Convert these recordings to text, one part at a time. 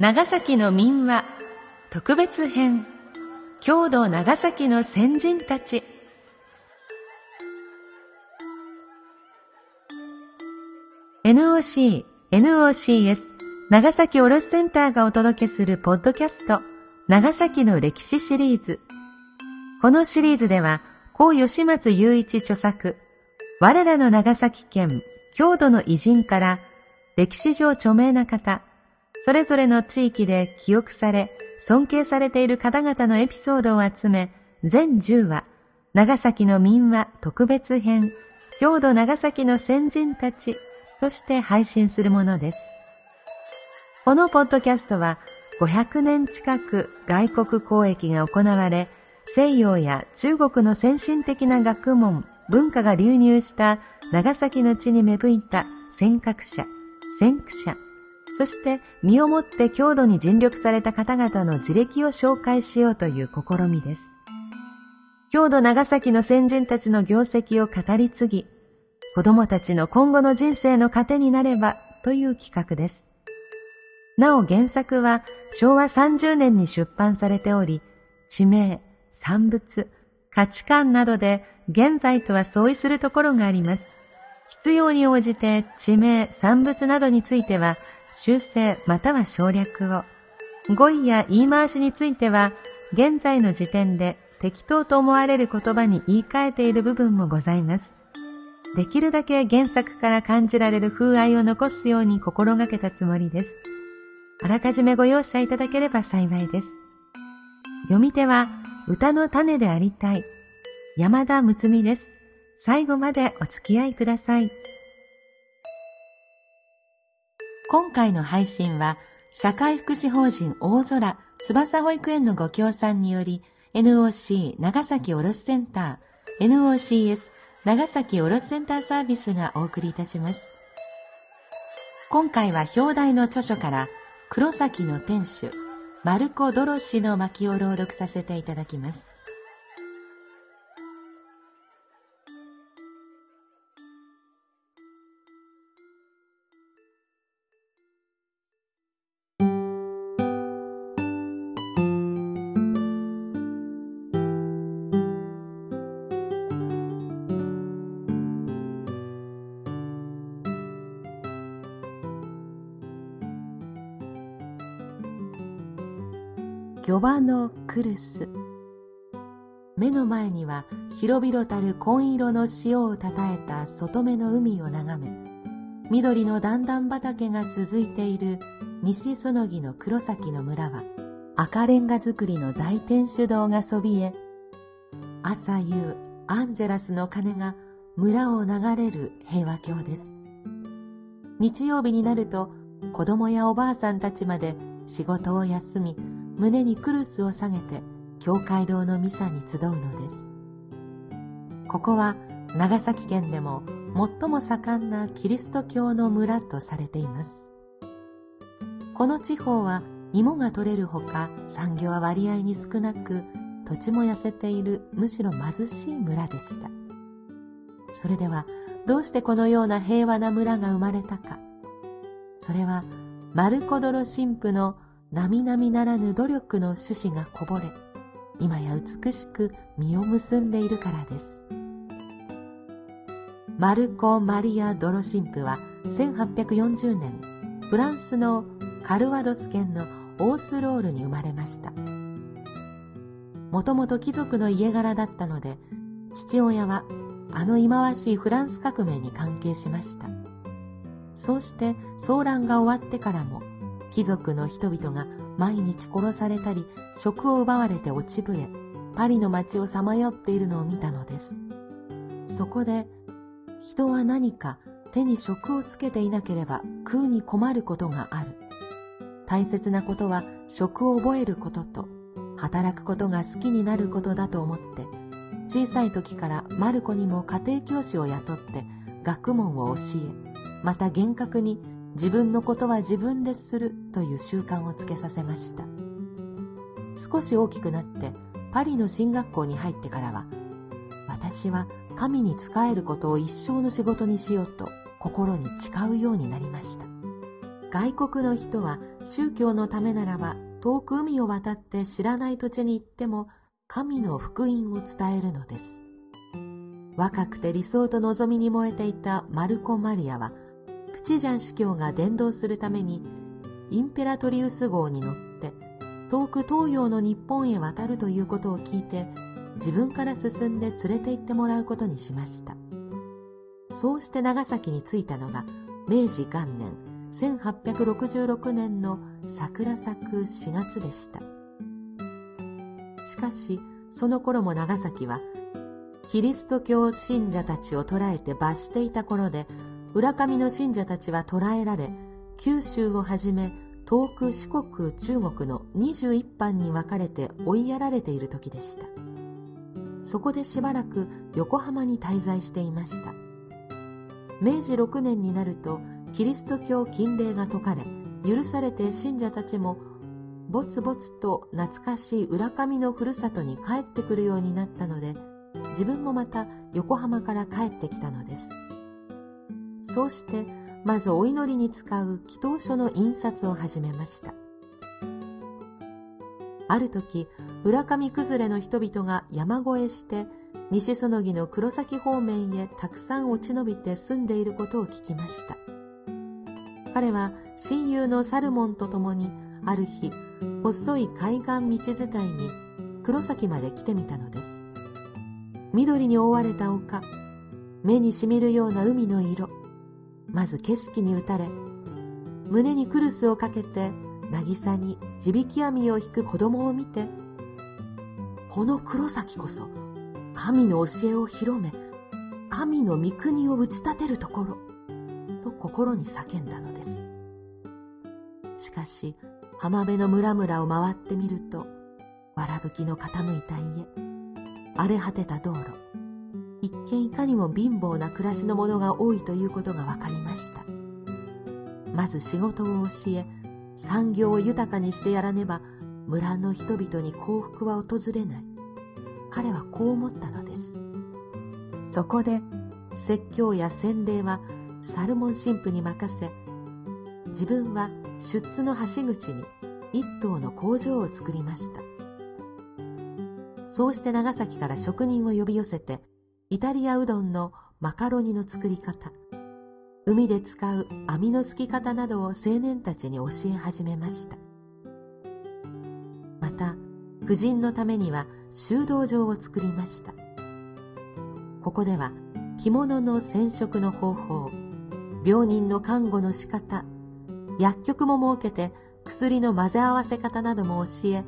長崎の民話特別編郷土長崎の先人たち。NOC、NOCS 長崎卸センターがお届けするポッドキャスト長崎の歴史シリーズ。このシリーズでは高吉松雄一著作我らの長崎県郷土の偉人から歴史上著名な方それぞれの地域で記憶され、尊敬されている方々のエピソードを集め、全10話、長崎の民話特別編、郷土長崎の先人たちとして配信するものです。このポッドキャストは、500年近く外国交易が行われ、西洋や中国の先進的な学問、文化が流入した長崎の地に芽吹いた尖閣者、先駆者、そして身をもって郷土に尽力された方々の自歴を紹介しようという試みです。郷土長崎の先人たちの業績を語り継ぎ、子供たちの今後の人生の糧になればという企画です。なお原作は昭和30年に出版されており、地名、産物、価値観などで現在とは相違するところがあります。必要に応じて地名、産物などについては修正または省略を。語彙や言い回しについては、現在の時点で適当と思われる言葉に言い換えている部分もございます。できるだけ原作から感じられる風合いを残すように心がけたつもりです。あらかじめご容赦いただければ幸いです。読み手は歌の種でありたい。山田睦美です。最後までお付き合いください。今回の配信は、社会福祉法人大空翼保育園のご協賛により、NOC 長崎卸センター、NOCS 長崎卸センターサービスがお送りいたします。今回は表題の著書から黒崎の店主、マルコ・ドロシの巻を朗読させていただきます。魚場のクルス。目の前には広々たる紺色の潮をたたえた外目の海を眺め緑の段々畑が続いている西園木の黒崎の村は赤レンガ造りの大天主堂がそびえ朝夕アンジェラスの鐘が村を流れる平和郷です。日曜日になると子供やおばあさんたちまで仕事を休み胸にクルスを下げて教会堂のミサに集うのです。ここは長崎県でも最も盛んなキリスト教の村とされています。この地方は芋が取れるほか産業は割合に少なく土地も痩せているむしろ貧しい村でした。それではどうしてこのような平和な村が生まれたか。それはマルコドロ神父の並々ならぬ努力の種子がこぼれ、今や美しく実を結んでいるからです。マルコ・マリア・ドロ神父は1840年、フランスのカルワドス県のオースロールに生まれました。もともと貴族の家柄だったので、父親はあの忌まわしいフランス革命に関係しました。そうして騒乱が終わってからも貴族の人々が毎日殺されたり、職を奪われて落ちぶれ、パリの街をさまよっているのを見たのです。そこで、人は何か手に職をつけていなければ食うに困ることがある。大切なことは職を覚えることと、働くことが好きになることだと思って、小さい時からマルコにも家庭教師を雇って学問を教え、また厳格に自分のことは自分でするという習慣をつけさせました。少し大きくなってパリの進学校に入ってからは、私は神に仕えることを一生の仕事にしようと心に誓うようになりました。外国の人は宗教のためならば遠く海を渡って知らない土地に行っても神の福音を伝えるのです。若くて理想と望みに燃えていたマルコ・マリアは、プチジャン司教が伝道するために、インペラトリウス号に乗って、遠く東洋の日本へ渡るということを聞いて、自分から進んで連れて行ってもらうことにしました。そうして長崎に着いたのが、明治元年1866年の桜咲く4月でした。しかし、その頃も長崎はキリスト教信者たちを捕らえて罰していた頃で、浦上の信者たちは捕らえられ、九州をはじめ、遠く四国中国の21班に分かれて追いやられている時でした。そこでしばらく横浜に滞在していました。明治6年になると、キリスト教禁令が解かれ、許されて信者たちも、ぼつぼつと懐かしい浦上のふるさとに帰ってくるようになったので、自分もまた横浜から帰ってきたのです。そうして、まずお祈りに使う祈祷書の印刷を始めました。ある時、浦上崩れの人々が山越えして、西園木の黒崎方面へたくさん落ち延びて住んでいることを聞きました。彼は親友のサルモンと共にある日、細い海岸道伝いに黒崎まで来てみたのです。緑に覆われた丘、目にしみるような海の色、まず景色に打たれ、胸にクルスをかけて、渚に地引き網を引く子供を見て、この黒崎こそ、神の教えを広め、神の御国を打ち立てるところ、と心に叫んだのです。しかし、浜辺の村々を回ってみると、わらぶきの傾いた家、荒れ果てた道路一見いかにも貧乏な暮らしのものが多いということが分かりました。まず仕事を教え産業を豊かにしてやらねば村の人々に幸福は訪れない。彼はこう思ったのです。そこで説教や洗礼はサルモン神父に任せ自分は出津の橋口に一棟の工場を作りました。そうして長崎から職人を呼び寄せて、イタリアうどんのマカロニの作り方、海で使う網のすき方などを青年たちに教え始めました。また、婦人のためには修道場を作りました。ここでは着物の染色の方法、病人の看護の仕方、薬局も設けて薬の混ぜ合わせ方なども教え、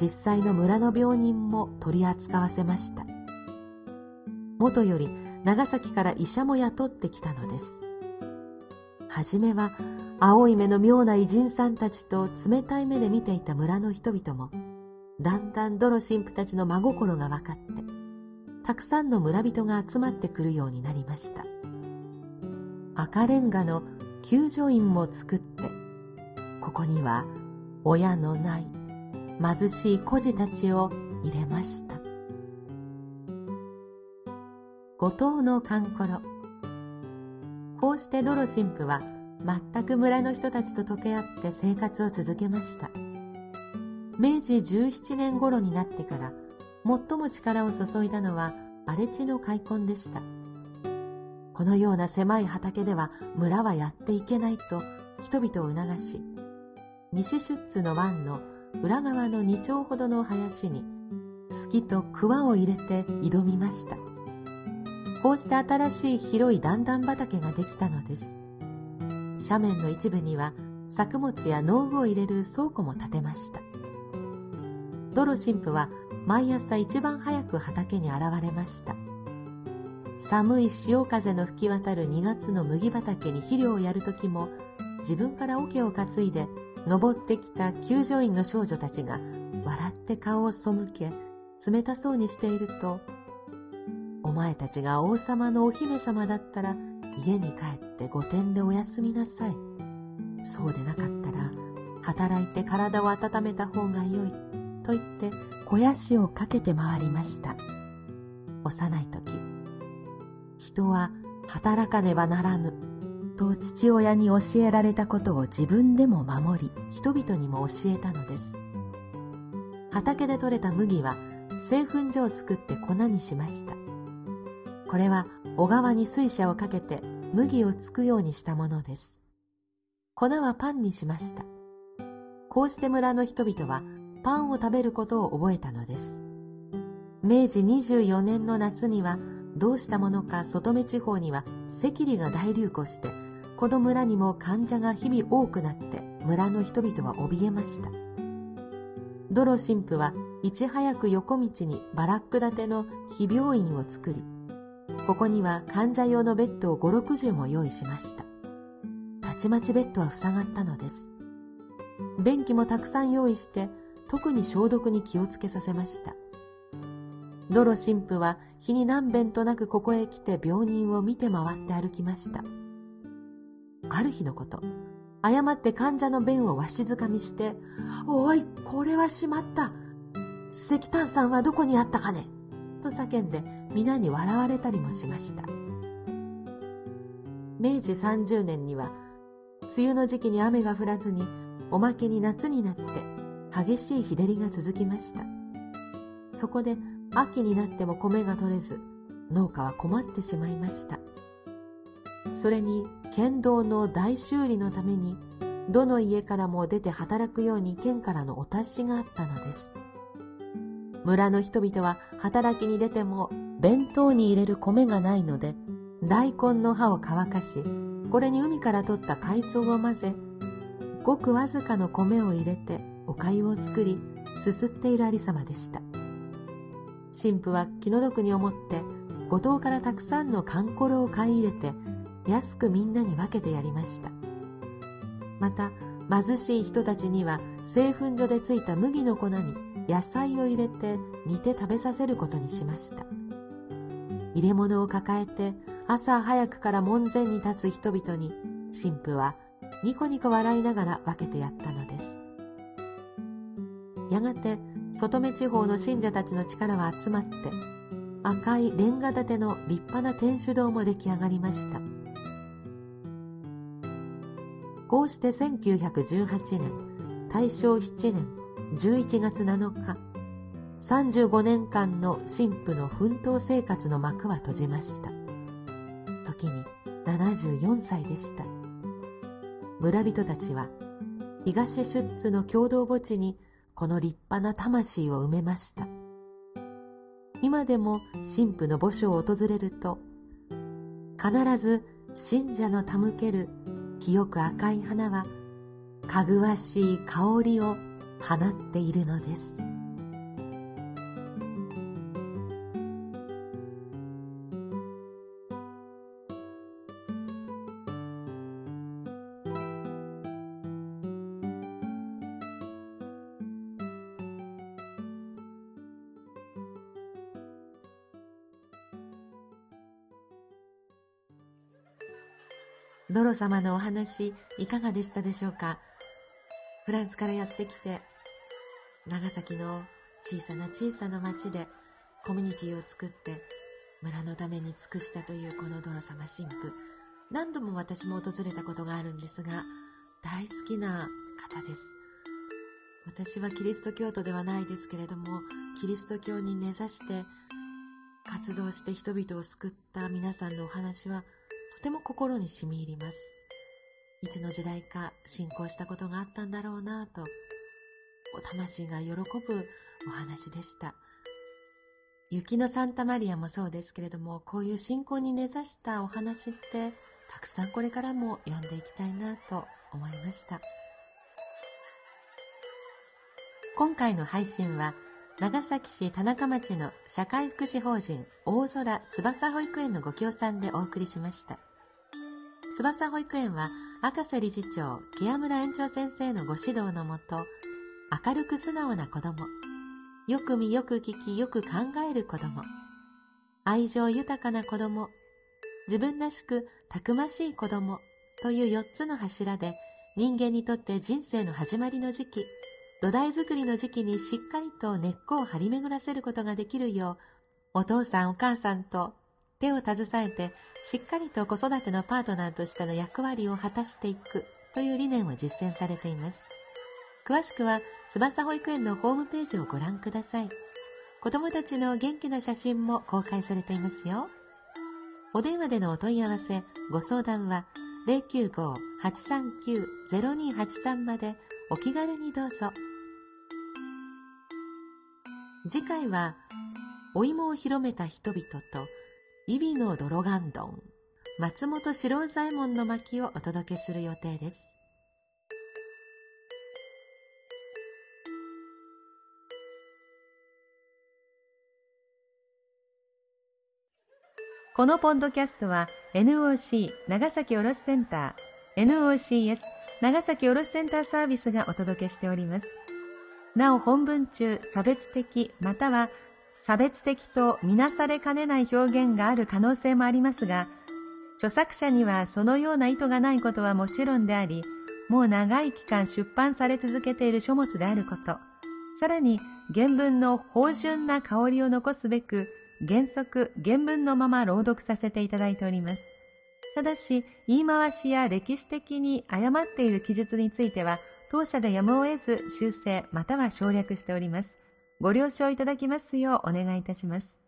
実際の村の病人も取り扱わせました。元より長崎から医者も雇ってきたのです。はじめは青い目の妙な偉人さんたちと冷たい目で見ていた村の人々も、だんだんどの神父たちの真心が分かって、たくさんの村人が集まってくるようになりました。赤レンガの救助院も作って、ここには親のない貧しい孤児たちを入れました。五島の勘頃。こうしてドロ神父は全く村の人たちと溶け合って生活を続けました。明治17年頃になってから最も力を注いだのは荒れ地の開墾でした。このような狭い畑では村はやっていけないと人々を促し、西出津の湾の裏側の2丁ほどの林に、好きと桑を入れて挑みました。こうして新しい広い段々畑ができたのです。斜面の一部には作物や農具を入れる倉庫も建てました。ドロ神父は毎朝一番早く畑に現れました。寒い潮風の吹き渡る2月の麦畑に肥料をやるときも自分から桶を担いで登ってきた救助員の少女たちが笑って顔を背け、冷たそうにしていると、前たちが王様のお姫様だったら家に帰って御殿でお休みなさい。そうでなかったら働いて体を温めた方がよい。と言って肥やしをかけて回りました。幼い時、人は働かねばならぬ。と父親に教えられたことを自分でも守り、人々にも教えたのです。畑で採れた麦は製粉所を作って粉にしました。これは小川に水車をかけて麦をつくようにしたものです。粉はパンにしました。こうして村の人々はパンを食べることを覚えたのです。明治24年の夏にはどうしたものか外目地方には赤痢が大流行してこの村にも患者が日々多くなって村の人々は怯えました。ドロ神父はいち早く横道にバラック建ての非病院を作り、ここには患者用のベッドを5、60も用意しました。たちまちベッドは塞がったのです。便器もたくさん用意して、特に消毒に気をつけさせました。ドロ神父は日に何遍となくここへ来て病人を見て回って歩きました。ある日のこと、誤って患者の便をわしづかみして、おい、これはしまった。石炭酸はどこにあったかねと叫んで皆に笑われたりもしました。明治30年には、梅雨の時期に雨が降らずに、おまけに夏になって激しい日照りが続きました。そこで秋になっても米が取れず、農家は困ってしまいました。それに県道の大修理のために、どの家からも出て働くように県からのお達しがあったのです。村の人々は働きに出ても弁当に入れる米がないので、大根の葉を乾かし、これに海から取った海藻を混ぜ、ごくわずかの米を入れてお粥を作り、すすっているありさまでした。神父は気の毒に思って、五島からたくさんのカンコロを買い入れて、安くみんなに分けてやりました。また、貧しい人たちには製粉所でついた麦の粉に野菜を入れて煮て食べさせることにしました。入れ物を抱えて朝早くから門前に立つ人々に神父はニコニコ笑いながら分けてやったのです。やがて外目地方の信者たちの力は集まって赤いレンガ建ての立派な天守堂も出来上がりました。こうして1918年、大正7年11月7日、35年間の神父の奮闘生活の幕は閉じました。時に74歳でした。村人たちは東出津の共同墓地にこの立派な魂を埋めました。今でも神父の墓所を訪れると、必ず信者の手向ける清く赤い花は、かぐわしい香りを放っているのです。ドロ様のお話いかがでしたでしょうか？フランスからやってきて、長崎の小さな小さな町でコミュニティを作って村のために尽くしたというこのドロ様神父。何度も私も訪れたことがあるんですが、大好きな方です。私はキリスト教徒ではないですけれども、キリスト教に根ざして活動して人々を救った皆さんのお話はとても心に染み入ります。いつの時代か信仰したことがあったんだろうなと、魂が喜ぶお話でした。雪のサンタマリアもそうですけれども、こういう信仰に根ざしたお話って、たくさんこれからも読んでいきたいなと思いました。今回の配信は、長崎市田中町の社会福祉法人大空翼保育園のご協賛でお送りしました。翼保育園は赤瀬理事長、木屋村園長先生のご指導のもと、明るく素直な子供、よく見よく聞きよく考える子供、愛情豊かな子供、自分らしくたくましい子供という4つの柱で人間にとって人生の始まりの時期、土台作りの時期にしっかりと根っこを張り巡らせることができるよう、お父さんお母さんと手を携えてしっかりと子育てのパートナーとしての役割を果たしていくという理念を実践されています。詳しくは翼保育園のホームページをご覧ください。子供たちの元気な写真も公開されていますよ。お電話でのお問い合わせ、ご相談は095-839-0283までお気軽にどうぞ。次回は、お芋を広めた人々と、イビの泥岩丼、松本四郎左衛門の巻をお届けする予定です。このポッドキャストは NOC 長崎卸センター NOCS 長崎卸センターサービスがお届けしております。なお本文中差別的または差別的とみなされかねない表現がある可能性もありますが、著作者にはそのような意図がないことはもちろんであり、もう長い期間出版され続けている書物であること、さらに原文の芳醇な香りを残すべく、原則原文のまま朗読させていただいております。ただし、言い回しや歴史的に誤っている記述については、当社でやむを得ず修正または省略しております。ご了承いただきますようお願いいたします。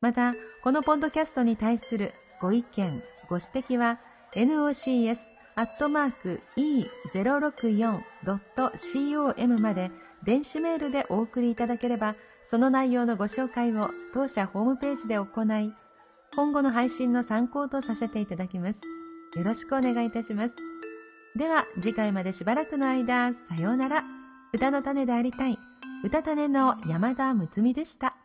また、このポッドキャストに対するご意見、ご指摘は、nocs.e064.com まで電子メールでお送りいただければ、その内容のご紹介を当社ホームページで行い、今後の配信の参考とさせていただきます。よろしくお願いいたします。では、次回までしばらくの間、さようなら。歌の種でありたい。歌種の山田睦美でした。